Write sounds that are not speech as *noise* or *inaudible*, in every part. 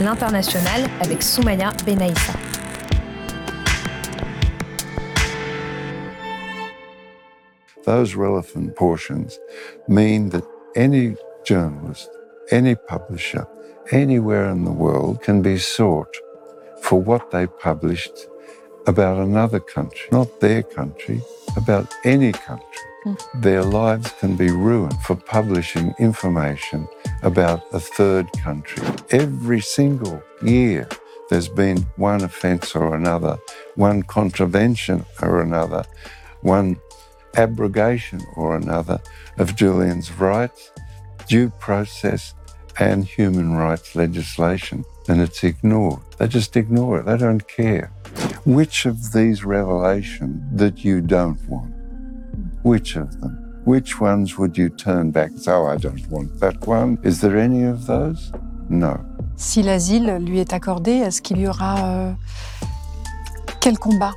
l'international avec Soumaya Benaïssa. Those relevant portions mean that any journalist, any publisher, anywhere in the world can be sought for what they published about another country, not their country, about any country. Their lives can be ruined for publishing information about a third country. Every single year, there's been one offence or another, one contravention or another, one abrogation or another of Julian's rights, due process, and human rights legislation. And it's ignored. They just ignore it. They don't care. Which of these revelations that you don't want? Which of them? Which ones would you turn back? Oh, I don't want that one. Is there any of those? No. Si l'asile lui est accordé, est-ce qu'il y aura euh, quel combat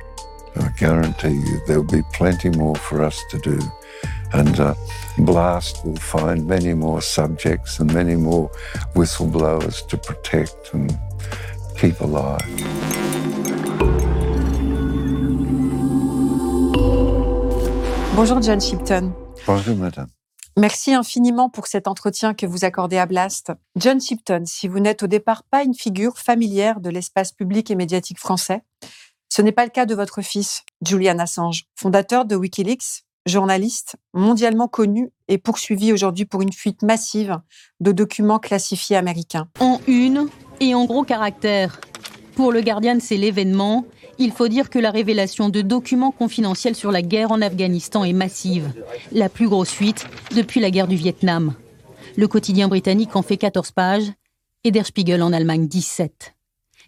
I guarantee you there'll be plenty more for us to do. And uh, Blast will find many more subjects and many more whistleblowers to protect and keep alive. Bonjour John Shipton. Bonjour, madame. Merci infiniment pour cet entretien que vous accordez à Blast. John Shipton, si vous n'êtes au départ pas une figure familière de l'espace public et médiatique français, ce n'est pas le cas de votre fils, Julian Assange, fondateur de Wikileaks, journaliste mondialement connu et poursuivi aujourd'hui pour une fuite massive de documents classifiés américains. En une et en gros caractères. Pour le Guardian, c'est l'événement. Il faut dire que la révélation de documents confidentiels sur la guerre en Afghanistan est massive. La plus grosse fuite depuis la guerre du Vietnam. Le quotidien britannique en fait 14 pages et Der Spiegel en Allemagne 17.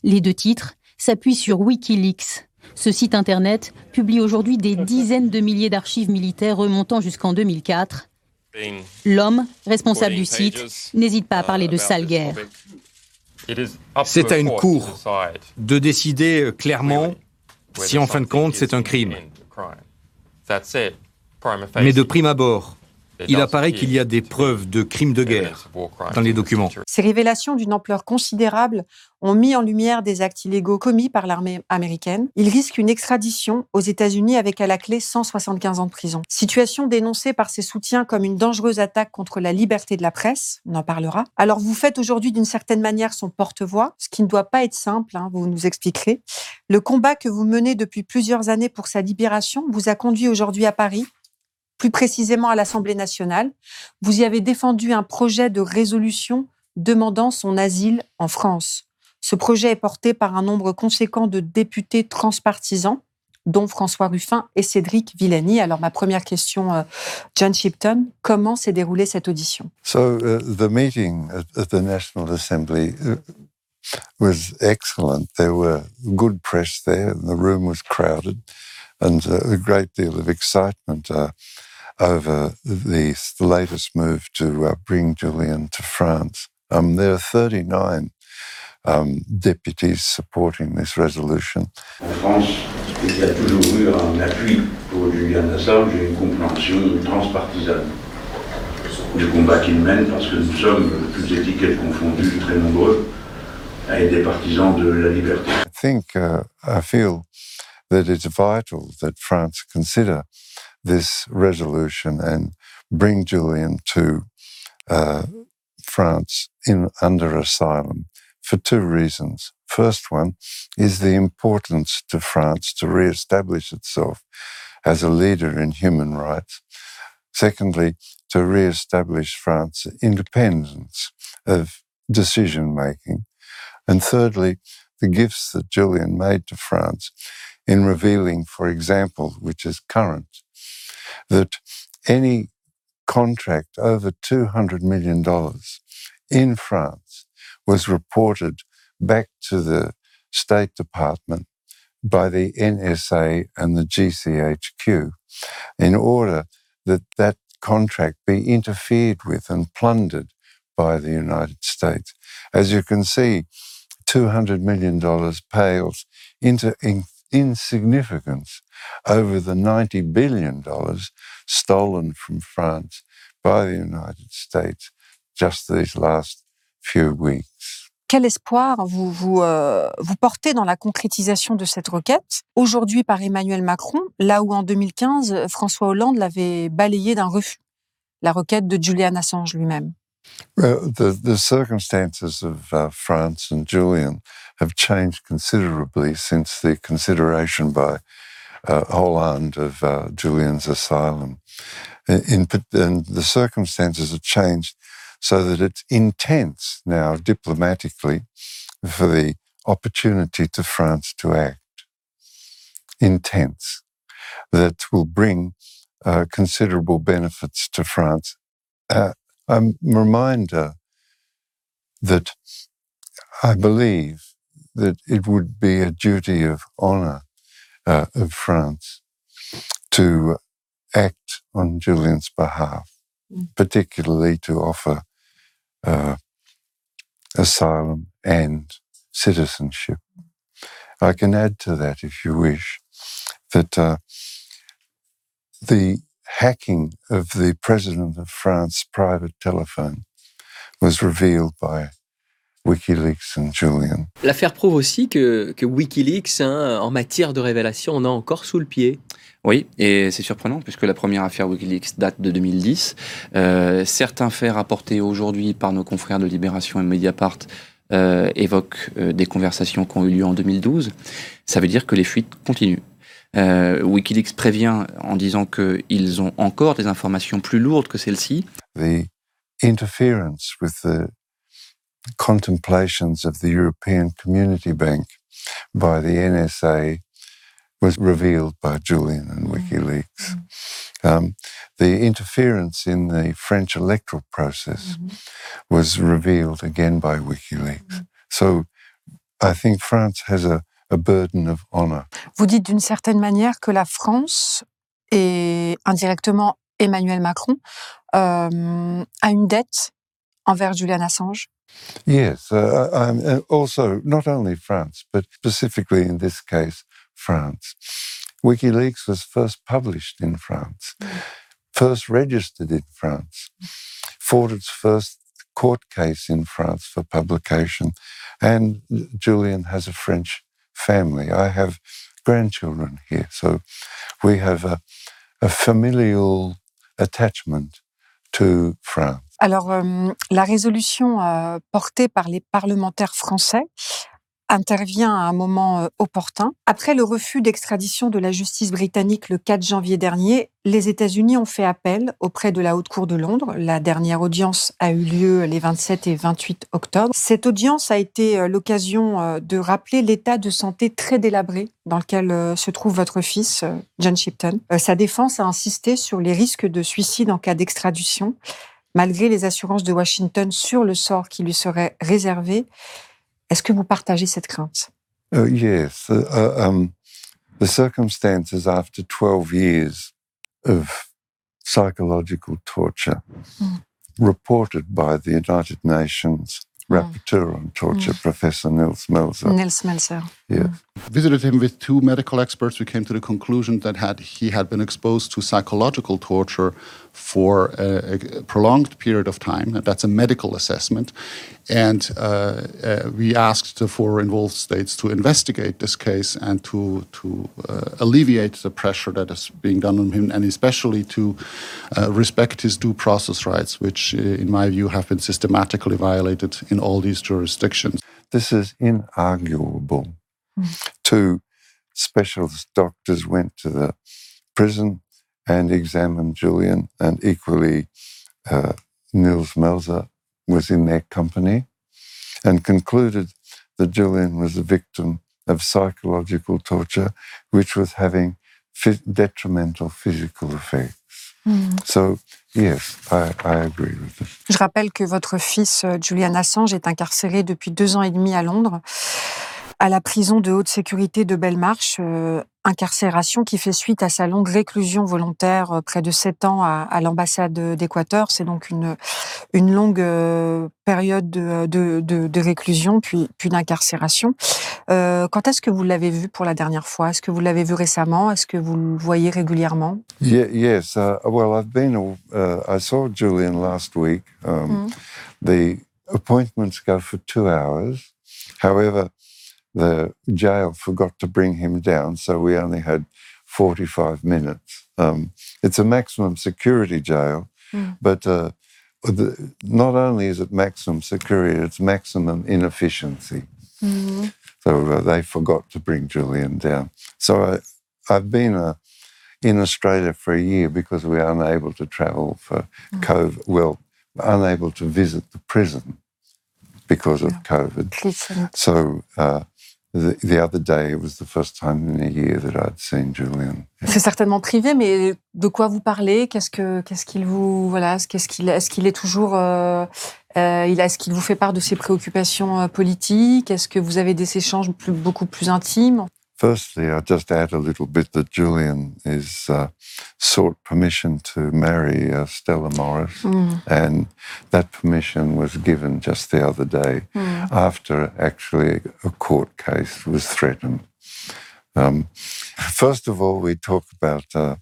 Les deux titres s'appuient sur Wikileaks. Ce site internet publie aujourd'hui des dizaines de milliers d'archives militaires remontant jusqu'en 2004. L'homme, responsable du site, n'hésite pas à parler de sale guerre. C'est à une cour de décider euh, clairement si en fin de compte c'est un crime. Mais de prime abord, il apparaît qu'il y a des preuves de crimes de guerre dans les documents. Ces révélations d'une ampleur considérable ont mis en lumière des actes illégaux commis par l'armée américaine. Il risque une extradition aux États-Unis avec à la clé 175 ans de prison. Situation dénoncée par ses soutiens comme une dangereuse attaque contre la liberté de la presse. On en parlera. Alors vous faites aujourd'hui d'une certaine manière son porte-voix, ce qui ne doit pas être simple, hein, vous nous expliquerez. Le combat que vous menez depuis plusieurs années pour sa libération vous a conduit aujourd'hui à Paris plus précisément à l'Assemblée nationale. Vous y avez défendu un projet de résolution demandant son asile en France. Ce projet est porté par un nombre conséquent de députés transpartisans, dont François Ruffin et Cédric Villani. Alors ma première question, euh, John Shipton, comment s'est déroulée cette audition? So uh, the meeting at, the National Assembly uh, was excellent. There were good press there, and the room was crowded, and uh, a great deal of excitement over the, the latest move to uh, bring Julian to France. Um, there are 39 um, deputies supporting this resolution. En France, il y a toujours eu un appui pour Julian Assange et une compréhension transpartisane du combat qu'il mène parce que nous sommes, toutes étiquettes confondues, très nombreux à être des partisans de la liberté. I think, uh, I feel that it's vital that France consider this resolution and bring Julian to uh, France in under asylum for two reasons. First one is the importance to France to re-establish itself as a leader in human rights. Secondly, to re-establish France's independence of decision making. And thirdly, the gifts that Julian made to France in revealing, for example, which is current, that any contract over $200 million in France was reported back to the State Department by the NSA and the GCHQ in order that that contract be interfered with and plundered by the United States. As you can see, $200 million pales into in insignificance over the $90 billion stolen from France by the United States just these last few weeks. Quel espoir vous, vous, euh, vous portez dans la concrétisation de cette requête, aujourd'hui par Emmanuel Macron, là où en 2015, François Hollande l'avait balayé d'un refus, la requête de Julian Assange lui-même Well, the, the circumstances of uh, France and Julian have changed considerably since the consideration by uh, Hollande of uh, Julian's asylum. In, in, the circumstances have changed so that it's intense now diplomatically for the opportunity to France to act. Intense. That will bring uh, considerable benefits to France. Uh, I'm reminder that I believe that it would be a duty of honor uh, of France to act on Julian's behalf, mm. particularly to offer uh, asylum and citizenship. I can add to that, if you wish, that uh, the hacking of the President of France's private telephone was revealed by Wikileaks and Julian. L'affaire prouve aussi que, que Wikileaks, hein, en matière de révélation, on a encore sous le pied. Oui, et c'est surprenant puisque la première affaire Wikileaks date de 2010. Euh, certains faits rapportés aujourd'hui par nos confrères de Libération et Mediapart euh, évoquent euh, des conversations qui ont eu lieu en 2012. Ça veut dire que les fuites continuent. Euh, Wikileaks prévient en disant qu'ils ont encore des informations plus lourdes que celles-ci. The interference with the contemplations of the European Community Bank by the NSA was revealed by Julian and WikiLeaks. Mm-hmm. Um, the interference in the French electoral process mm-hmm. was revealed again by WikiLeaks. Mm-hmm. So I think France has a, a burden of honor. Vous dites d'une certaine manière que la France et indirectement Emmanuel Macron euh, a une dette envers Julian Assange. Yes, uh, uh also not only France, but specifically in this case, France. WikiLeaks was first published in France, first registered in France, fought its first court case in France for publication, and Julian has a French family. I have grandchildren here, so we have a, a familial attachment to France. Alors, euh, la résolution euh, portée par les parlementaires français intervient à un moment euh, opportun. Après le refus d'extradition de la justice britannique le 4 janvier dernier, les États-Unis ont fait appel auprès de la Haute Cour de Londres. La dernière audience a eu lieu les 27 et 28 octobre. Cette audience a été euh, l'occasion euh, de rappeler l'état de santé très délabré dans lequel se trouve votre fils, John Shipton. Sa défense a insisté sur les risques de suicide en cas d'extradition, malgré les assurances de Washington sur le sort qui lui serait réservé Est-ce que vous partagez cette crainte? Uh, Yes. Uh, um, the circumstances after 12 years of psychological torture mm. reported by the United Nations mm. rapporteur on torture, mm. Professor Nils Melzer. Nils Melzer. Yes. Visited him with two medical experts. We came to the conclusion that had he had been exposed to psychological torture for a, a prolonged period of time. That's a medical assessment. And uh, uh, we asked the four involved states to investigate this case and to, to uh, alleviate the pressure that is being done on him, and especially to uh, respect his due process rights, which, uh, in my view, have been systematically violated in all these jurisdictions. This is inarguable. Mm. Two specialist doctors went to the prison and examined Julian, and equally, uh, Nils Melzer was in their company and concluded that Julian was a victim of psychological torture, which was having detrimental physical effects. Mm. So, yes, I, I agree with this. Je rappelle que votre fils euh, Julian Assange est incarcéré depuis deux ans et demi à Londres, à la prison de haute sécurité de Belmarsh, euh, incarcération qui fait suite à sa longue réclusion volontaire, euh, près de sept ans à, à l'ambassade d'Équateur. C'est donc une, une longue euh, période de, de, de, de, réclusion puis, puis d'incarcération. Euh, quand est-ce que vous l'avez vu pour la dernière fois? Est-ce que vous l'avez vu récemment? Est-ce que vous le voyez régulièrement? Yeah, Yes. Uh, well, I've been. Uh, I saw Julian last week. Um, mm. The appointments go for two hours. However, the jail forgot to bring him down, so we only had 45 minutes. Um, it's a maximum security jail, mm. but uh, the, not only is it maximum security, it's maximum inefficiency. Mm. So uh, they forgot to bring Julian down. So I, I've been uh, in Australia for a year because we are unable to travel for mm. COVID. Well, unable to visit the prison because of COVID. So uh, the, the other day, it was the first time in a year that I'd seen Julian. C'est certainement privé, mais de quoi vous parlez? Qu'est-ce que qu'est-ce qu'il vous voilà est-ce qu'il est toujours euh, euh, est-ce qu'il vous fait part de ses préoccupations euh, politiques? Est-ce que vous avez des échanges beaucoup plus intimes? Firstly, I'll just add a little bit that Julian is uh, sought permission to marry uh, Stella Moris, mm. and that permission was given just the other day mm. after actually a court case was threatened. Um, first of all, we talk about uh,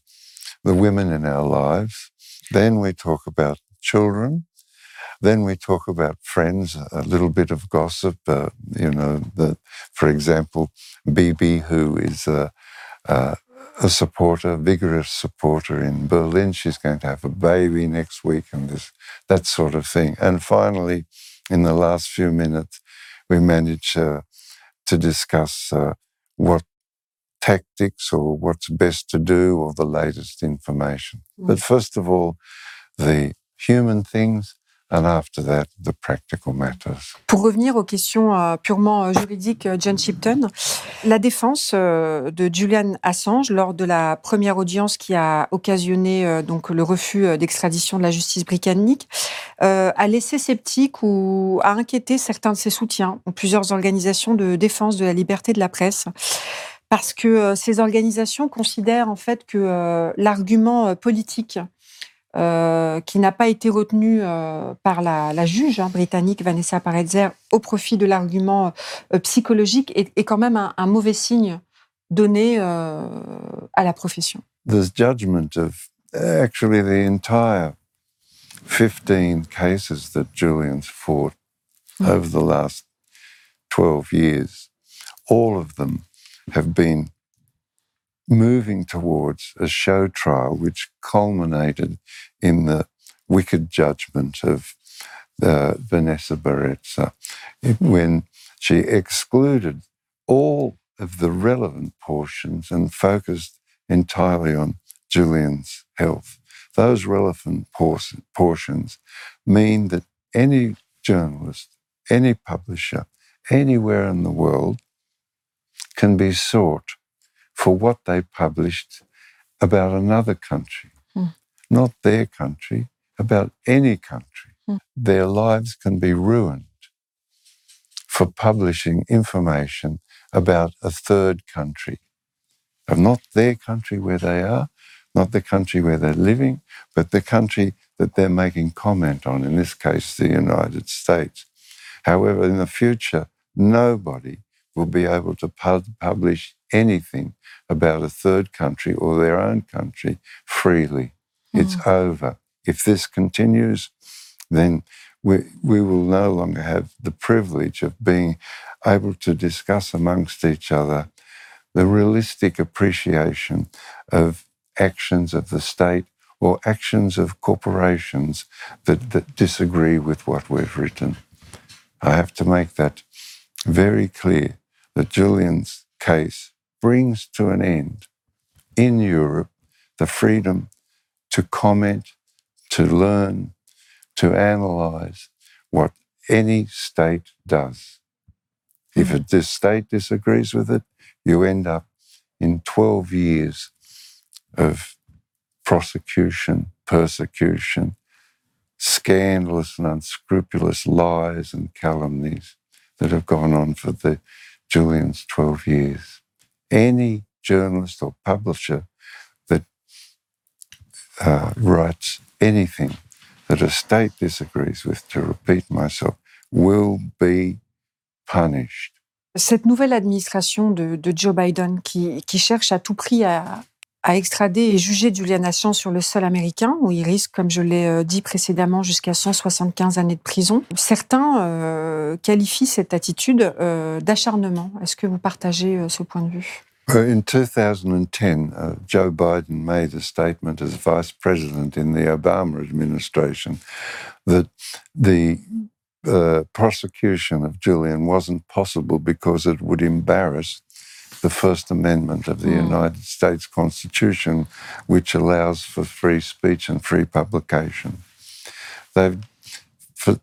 the women in our lives. Then we talk about children. Then we talk about friends, a little bit of gossip. Uh, you know, the, for example, Bibi, who is a, a, a supporter, vigorous supporter in Berlin. She's going to have a baby next week, and this that sort of thing. And finally, in the last few minutes, we managed uh, to discuss uh, what tactics or what's best to do or the latest information. Mm. But first of all, the human things And after that, the practical matters. Pour revenir aux questions euh, purement euh, juridiques, euh, John Shipton, la défense de Julian Assange lors de la première audience qui a occasionné donc le refus d'extradition de la justice britannique a laissé sceptique ou a inquiété certains de ses soutiens, plusieurs organisations de défense de la liberté de la presse parce que ces organisations considèrent en fait que l'argument politique euh, qui n'a pas été retenu euh, par la, la juge hein, britannique Vanessa Paradzer au profit de l'argument euh, psychologique est, est, quand même un, un mauvais signe donné euh, à la profession. There's judgment of actually the entire 15 cases that Julian's fought mm. over the last 12 years. All of them have been moving towards a show trial which culminated in the wicked judgment of uh, Vanessa Baraitser when she excluded all of the relevant portions and focused entirely on Julian's health. Those relevant portions mean that any journalist, any publisher, anywhere in the world can be sought for what they published about another country, mm. not their country, about any country. Mm. Their lives can be ruined for publishing information about a third country, of not their country where they are, not the country where they're living, but the country that they're making comment on, in this case, the United States. However, in the future, nobody will be able to publish anything about a third country or their own country freely. Mm. It's over. If this continues, then we, we will no longer have the privilege of being able to discuss amongst each other the realistic appreciation of actions of the state or actions of corporations that, that disagree with what we've written. I have to make that very clear that Julian's case brings to an end in Europe the freedom to comment, to learn, to analyze what any state does. If mm-hmm. a this state disagrees with it, you end up in 12 years of prosecution persecution, scandalous and unscrupulous lies and calumnies that have gone on for the Julian's 12 years. Any journalist or publisher that uh, writes anything that a state disagrees with, to repeat myself, will be punished. Cette nouvelle administration de, de Joe Biden qui, qui, cherche à tout prix à, à, extrader et juger Julian Assange sur le sol américain, où il risque, comme je l'ai euh, dit précédemment, jusqu'à 175 années de prison. Certains euh, qualifient cette attitude euh, d'acharnement. Est-ce que vous partagez euh, ce point de vue? In 2010, uh, Joe Biden made a statement as vice president in the Obama administration that the uh, prosecution of Julian wasn't possible because it would embarrass the First Amendment of the mm. United States Constitution, which allows for free speech and free publication. They've for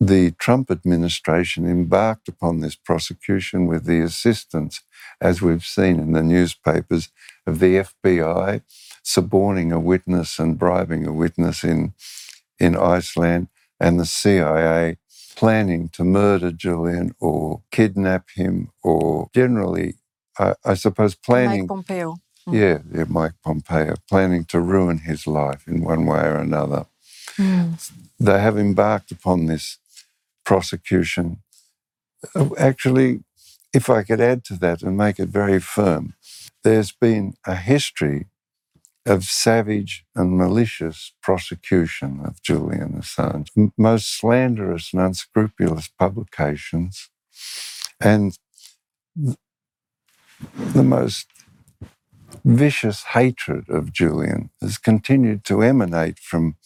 the Trump administration embarked upon this prosecution with the assistance, as we've seen in the newspapers, of the FBI suborning a witness and bribing a witness in, in Iceland, and the CIA planning to murder Julian or kidnap him, or generally, I, I suppose, planning. Mike Pompeo. Mm. Yeah, yeah, Mike Pompeo, planning to ruin his life in one way or another. Mm. They have embarked upon this prosecution. Actually, if I could add to that and make it very firm, there's been a history of savage and malicious prosecution of Julian Assange, most slanderous and unscrupulous publications, and the most vicious hatred of Julian has continued to emanate from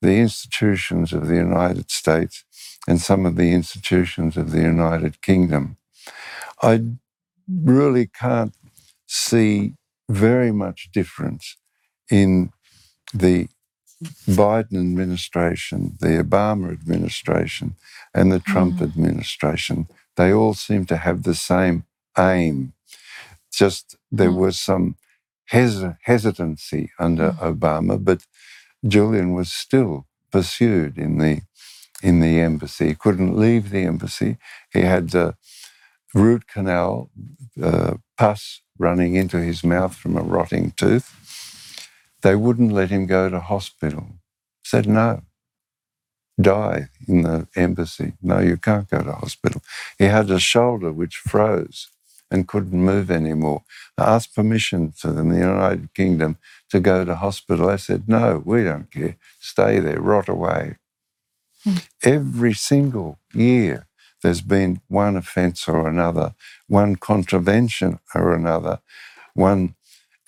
the institutions of the United States and some of the institutions of the United Kingdom. I really can't see very much difference in the Biden administration, the Obama administration, and the Trump mm. administration. They all seem to have the same aim. Just there mm. was some hes- hesitancy under mm. Obama, but Julian was still pursued in the in the embassy. He couldn't leave the embassy. He had a root canal uh, pus running into his mouth from a rotting tooth. They wouldn't let him go to hospital. Said no. Die in the embassy. No, you can't go to hospital. He had a shoulder which froze and couldn't move anymore. I asked permission for them, the United Kingdom, to go to hospital. I said, no, we don't care. Stay there, rot away. Mm. Every single year, there's been one offence or another, one contravention or another, one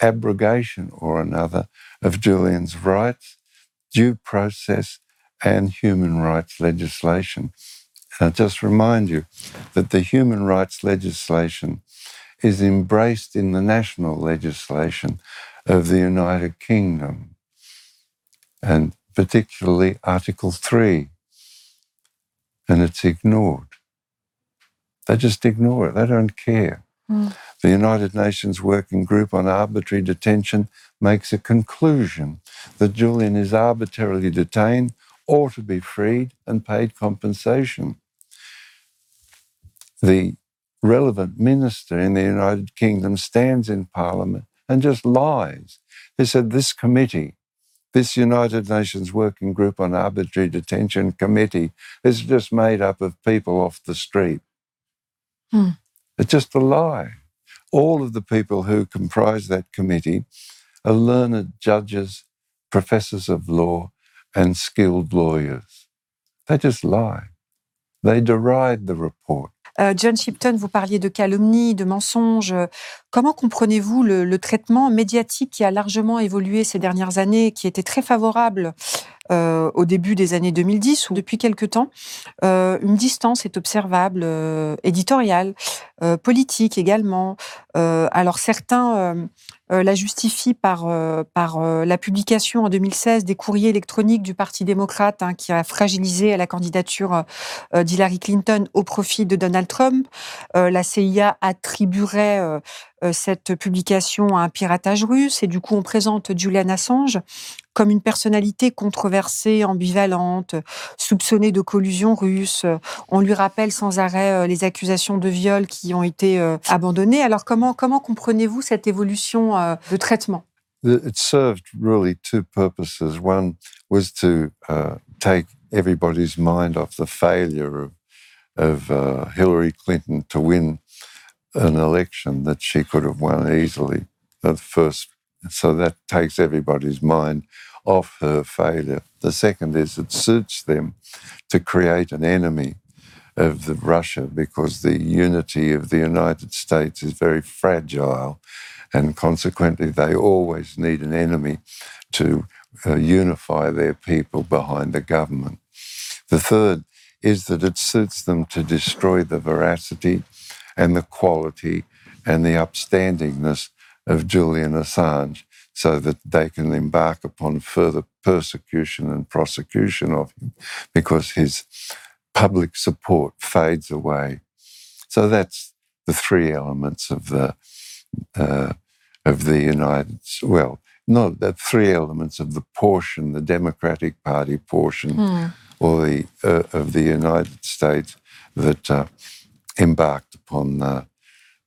abrogation or another of Julian's rights, due process, and human rights legislation. And I just remind you that the human rights legislation is embraced in the national legislation of the United Kingdom, and particularly Article 3. And it's ignored. They just ignore it, they don't care. Mm. The United Nations Working Group on Arbitrary Detention makes a conclusion that Julian is arbitrarily detained or to be freed and paid compensation. The relevant minister in the United Kingdom stands in Parliament and just lies. They said this committee, this United Nations Working Group on Arbitrary Detention Committee, is just made up of people off the street. Hmm. It's just a lie. All of the people who comprise that committee are learned judges, professors of law, and skilled lawyers. They just lie. They deride the report. Euh, John Shipton, vous parliez de calomnie, de mensonges. Comment comprenez-vous le, traitement médiatique qui a largement évolué ces dernières années, qui était très favorable euh, au début des années 2010 ou depuis quelque temps euh, Une distance est observable, éditoriale, politique également. alors certains euh, la justifie par, euh, euh, la publication en 2016 des courriers électroniques du Parti démocrate hein, qui a fragilisé la candidature d'Hillary Clinton au profit de Donald Trump. la CIA attribuerait cette publication à un piratage russe et du coup on présente Julian Assange comme une personnalité controversée, ambivalente, soupçonnée de collusion russe. On lui rappelle sans arrêt euh, les accusations de viol qui ont été euh, abandonnées. Alors comment, comment comprenez-vous cette évolution euh, de traitement? It served really two purposes. One was to uh, take everybody's mind off the failure of uh, Hillary Clinton to win an election that she could have won easily. The first, so that takes everybody's mind off her failure. The second is it suits them to create an enemy of the Russia because the unity of the United States is very fragile, and consequently they always need an enemy to uh, unify their people behind the government. The third is that it suits them to destroy the veracity and the quality and the upstandingness of Julian Assange so that they can embark upon further persecution and prosecution of him because his public support fades away. So that's the three elements of the uh, of the United well, not the three elements of the portion, the Democratic Party portion, hmm. or the uh, of the United States that uh, embarked upon the,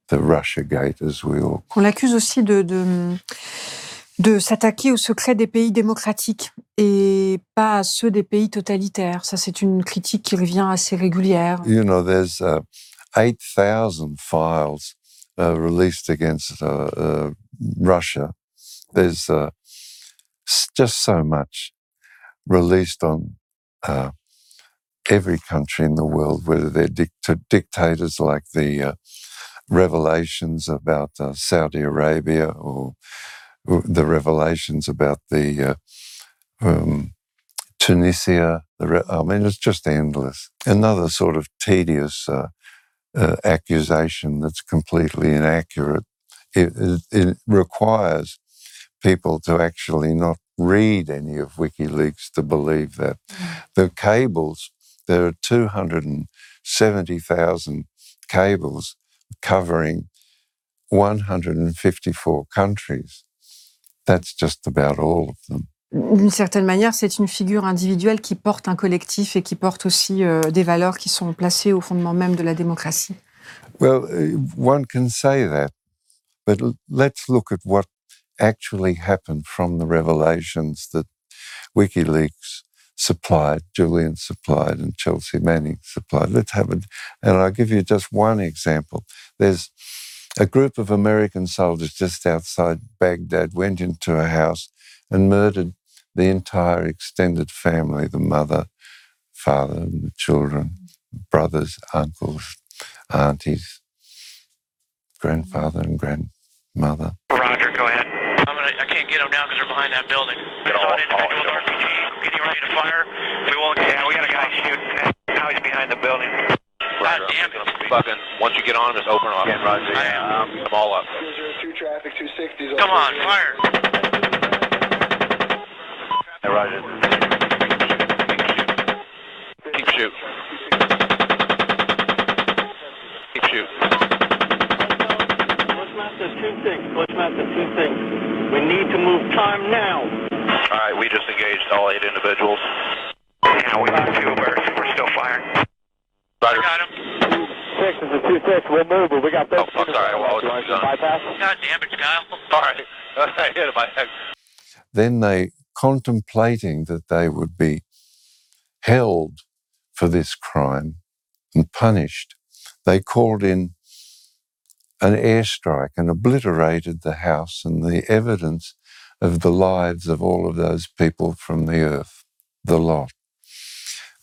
the Russia Gate, as we all. On l'accuse aussi de, de, de s'attaquer aux secrets des pays démocratiques et pas à ceux des pays totalitaires. Ça, c'est une critique qui revient assez régulière. You know, there's uh, 8,000 files uh, released against uh, uh, Russia. There's uh, just so much released on uh, every country in the world, whether they're dict- dictators like the uh, revelations about uh, Saudi Arabia or, the revelations about the uh, um, Tunisia. The re- I mean, it's just endless. Another sort of tedious uh, uh, accusation that's completely inaccurate. It, it, it requires people to actually not read any of WikiLeaks to believe that. Mm. The cables there are 270,000 cables covering 154 countries. That's just about all of them. D'une certaine manière, c'est une figure individuelle qui porte un collectif et qui porte aussi euh, des valeurs qui sont placées au fondement même de la démocratie. Well, uh, one can say that, but let's look at what actually happened from the revelations that WikiLeaks supplied, Julian supplied, and Chelsea Manning supplied. Let's have it. And I'll give you just one example. There's a group of American soldiers just outside Baghdad went into a house and murdered the entire extended family the mother, father, and the children, brothers, uncles, aunties, grandfather, and grandmother. Roger, go ahead. I'm gonna, I can't get them now because they're behind that building. It's on individual RPG getting ready to fire. We won't. Yeah, we got a guy shooting. Now he's behind the building. God damn it. Fucking, once you get on, just open up. Yeah, Roger. I am. I'm all up. traffic, 260. Come on, fire. Hey, Roger. Keep shooting. Keep shooting. Bushmaster 2-6, Bushmaster 2-6. We need to move time now. All right, we just engaged all eight individuals. Yeah, we got two birds. We're still firing. Roger. Got him. Six is a two six. We'll move, but we got. Oh, I'm sorry. Well, I was bypass. God damn it, Kyle. All right. *laughs* I hit him. I Then they, contemplating that they would be held for this crime and punished, they called in an airstrike and obliterated the house and the evidence of the lives of all of those people from the earth, the lot.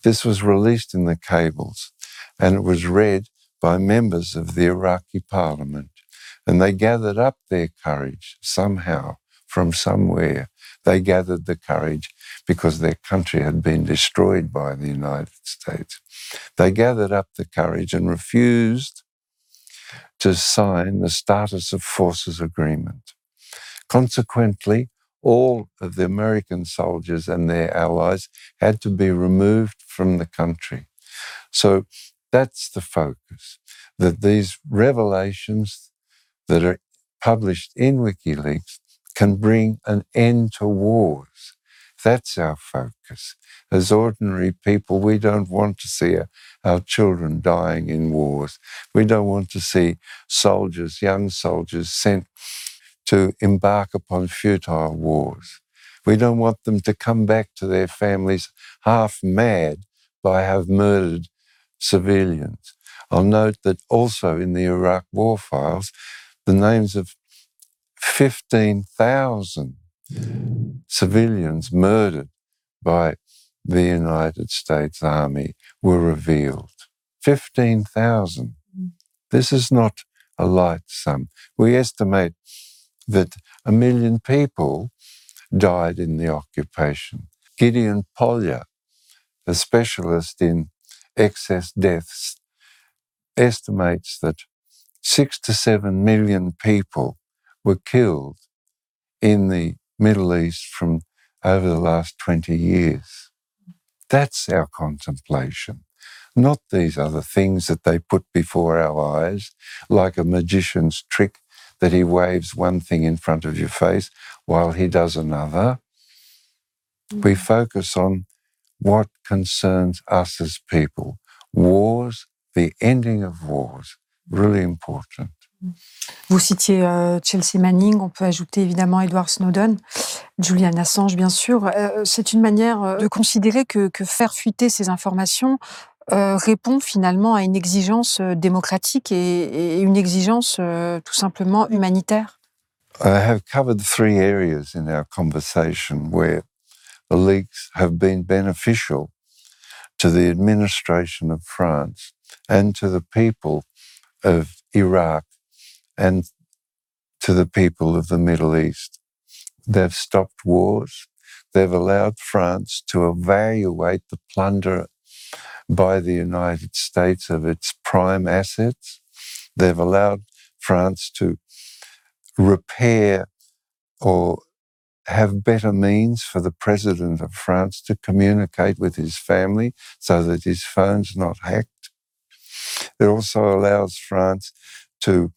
This was released in the cables and it was read by members of the Iraqi parliament. And they gathered up their courage somehow from somewhere. They gathered the courage because their country had been destroyed by the United States. They gathered up the courage and refused to sign the Status of Forces Agreement. Consequently, all of the American soldiers and their allies had to be removed from the country. So that's the focus that these revelations that are published in WikiLeaks can bring an end to wars. That's our focus. As ordinary people, we don't want to see our, children dying in wars. We don't want to see soldiers, young soldiers, sent to embark upon futile wars. We don't want them to come back to their families half mad by have murdered civilians. I'll note that also in the Iraq war files, the names of 15,000 civilians murdered by the United States Army were revealed. 15,000. Mm. This is not a light sum. We estimate that a million people died in the occupation. Gideon Polya, a specialist in excess deaths, estimates that six to seven million people were killed in the Middle East from over the last 20 years. That's our contemplation, not these other things that they put before our eyes, like a magician's trick that he waves one thing in front of your face while he does another. We focus on what concerns us as people. Wars, the ending of wars, really important. Vous citiez euh, Chelsea Manning, on peut ajouter évidemment Edward Snowden, Julian Assange bien sûr. Euh, c'est une manière euh, de considérer que, que, faire fuiter ces informations euh, répond finalement à une exigence euh, démocratique et, et une exigence euh, tout simplement humanitaire. I have covered three areas in our conversation where the leaks have been beneficial to the administration of France and to the people of Iraq and to the people of the Middle East. They've stopped wars. They've allowed France to evaluate the plunder by the United States of its prime assets. They've allowed France to repair or have better means for the president of France to communicate with his family so that his phone's not hacked. It also allows France to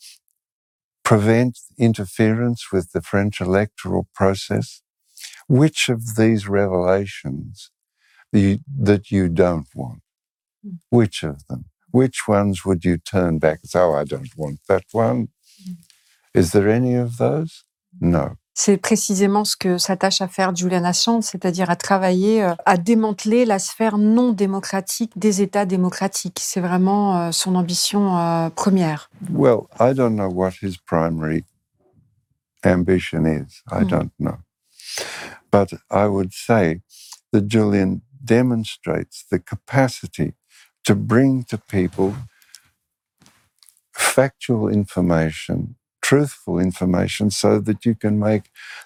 prevent interference with the French electoral process? Which of these revelations you, that you don't want? Which of them? Which ones would you turn back and say, oh, I don't want that one? Hmm. Is there any of those? No. C'est précisément ce que s'attache à faire Julian Assange, c'est-à-dire à travailler euh, à démanteler la sphère non démocratique des États démocratiques. C'est vraiment euh, son ambition euh, première. Well, I don't know what his primary ambition is. I mm. don't know. But I would say that Julian demonstrates the capacity to bring to people factual information truthful information so that you can make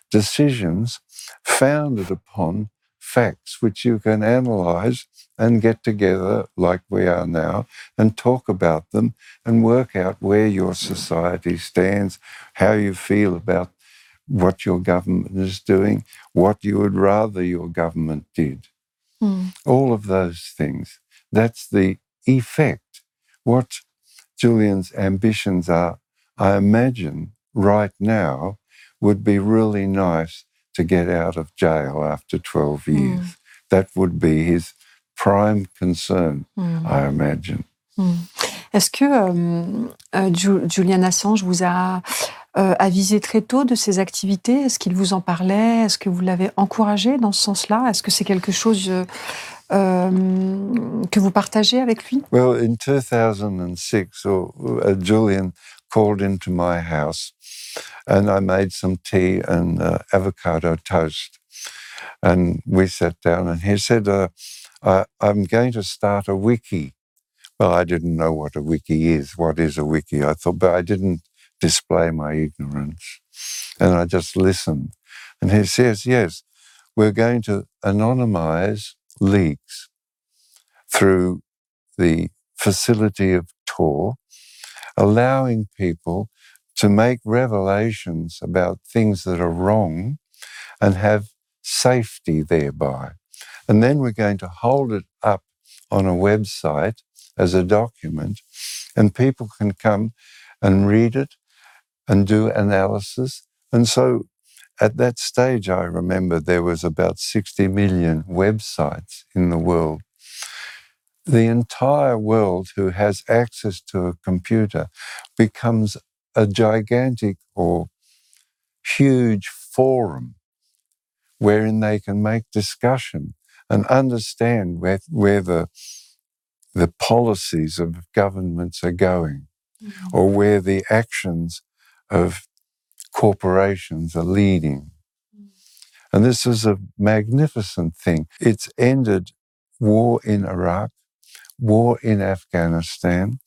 decisions founded upon facts which you can analyze and get together like we are now and talk about them and work out where your society stands, how you feel about what your government is doing, what you would rather your government did. Mm. All of those things. That's the effect. What Julian's ambitions are I imagine right now would be really nice to get out of jail after 12 hmm. years. Mm. That would be his prime concern, mm. I imagine. Mm. Est-ce que euh, euh, Julian Assange vous a euh, avisé très tôt de ses activités? Est-ce qu'il vous en parlait? Est-ce que vous l'avez encouragé dans ce sens-là? Est-ce que c'est quelque chose euh, que vous partagez avec lui Well, in 2006, uh, Julian called into my house and I made some tea and uh, avocado toast. And we sat down and he said, uh, I, I'm going to start a wiki. Well, I didn't know what a wiki is. What is a wiki? I thought, but I didn't display my ignorance. And I just listened. And he says, yes, we're going to anonymize leaks through the facility of Tor allowing people to make revelations about things that are wrong and have safety thereby. And then we're going to hold it up on a website as a document, and people can come and read it and do analysis. And so at that stage, I remember there was about 60 million websites in the world. The entire world who has access to a computer becomes a gigantic or huge forum wherein they can make discussion and understand where, where the, the policies of governments are going mm-hmm. or where the actions of corporations are leading. Mm. And this is a magnificent thing. It's ended war in Iraq, war in Afghanistan.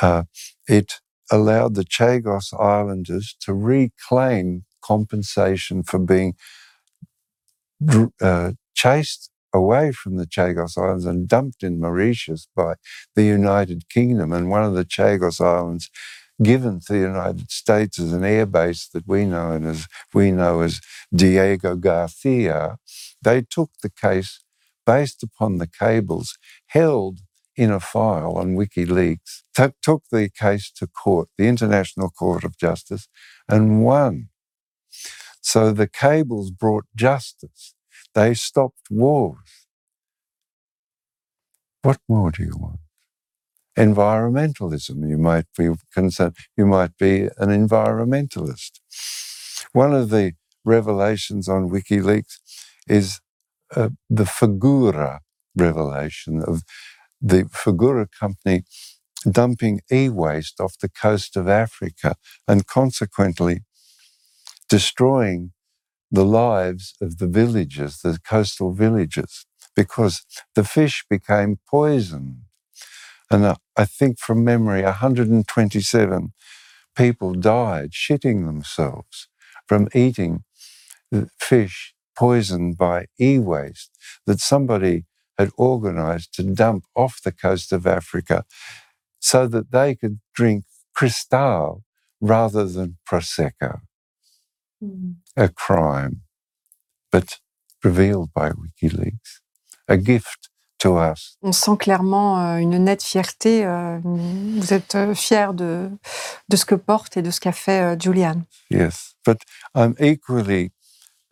Uh, it allowed the Chagos Islanders to reclaim compensation for being uh, chased away from the Chagos Islands and dumped in Mauritius by the United Kingdom. And one of the Chagos Islands given to the United States as an airbase that we know and as we know as Diego Garcia, they took the case based upon the cables held in a file on WikiLeaks, t- took the case to court, the International Court of Justice, and won. So the cables brought justice. They stopped wars. What more do you want? Environmentalism. You might be concerned, you might be an environmentalist. One of the revelations on WikiLeaks is uh, the Fagura revelation of the Fagura company dumping e-waste off the coast of Africa and consequently destroying the lives of the villagers, the coastal villagers, because the fish became poisoned. And I think from memory, 127 people died shitting themselves from eating fish poisoned by e waste that somebody had organized to dump off the coast of Africa so that they could drink Cristal rather than Prosecco. Mm. A crime, but revealed by WikiLeaks. A gift On sent clairement euh, une nette fierté. Euh, vous êtes euh, fier de, de ce que porte et de ce qu'a fait Julian. Yes, but I'm equally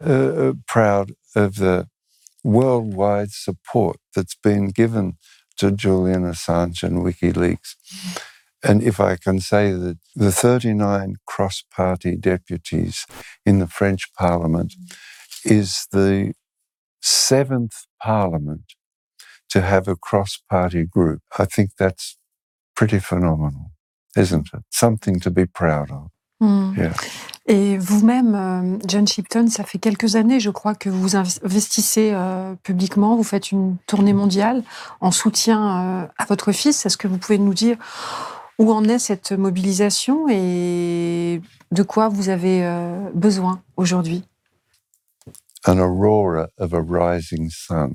uh, uh, proud of the worldwide support that's been given to Julian Assange and WikiLeaks. And if I can say that the 39 cross party deputies in the French parliament is the seventh parliament to have a cross-party group. I think that's pretty phenomenal, isn't it? Something to be proud of. Et vous-même, euh, John Shipton, ça fait quelques années, je crois, que vous investissez euh, publiquement, vous faites une tournée mondiale en soutien euh, à votre fils. Est-ce que vous pouvez nous dire où en est cette mobilisation et de quoi vous avez besoin aujourd'hui? An aurora of a rising sun.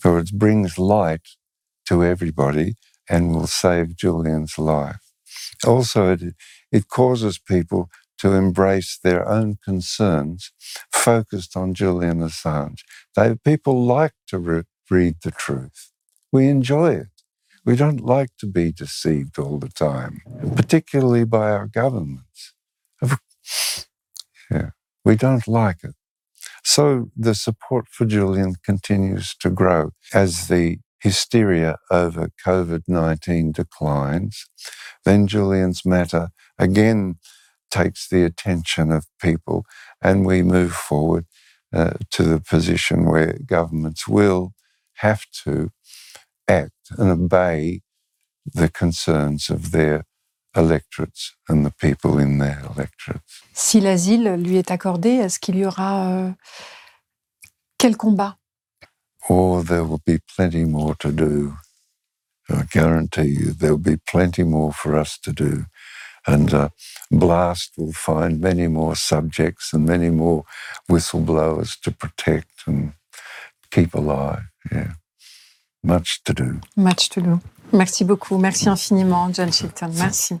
So it brings light to everybody and will save Julian's life. Also, it, it causes people to embrace their own concerns focused on Julian Assange. They, people like to re- read the truth. We enjoy it. We don't like to be deceived all the time, particularly by our governments. Yeah, we don't like it. So the support for Julian continues to grow as the hysteria over COVID 19 declines. Then Julian's matter again takes the attention of people, and we move forward uh, to the position where governments will have to act and obey the concerns of their electorates and the people in their electorates. Si l'asile lui est accordé, est-ce qu'il y aura euh, quel combat? Oh, there will be plenty more to do. I guarantee you, there will be plenty more for us to do. And uh, Blast will find many more subjects and many more whistleblowers to protect and keep alive. Yeah. Much to do. Much to do. Merci beaucoup. Merci infiniment, John Shilton. Merci.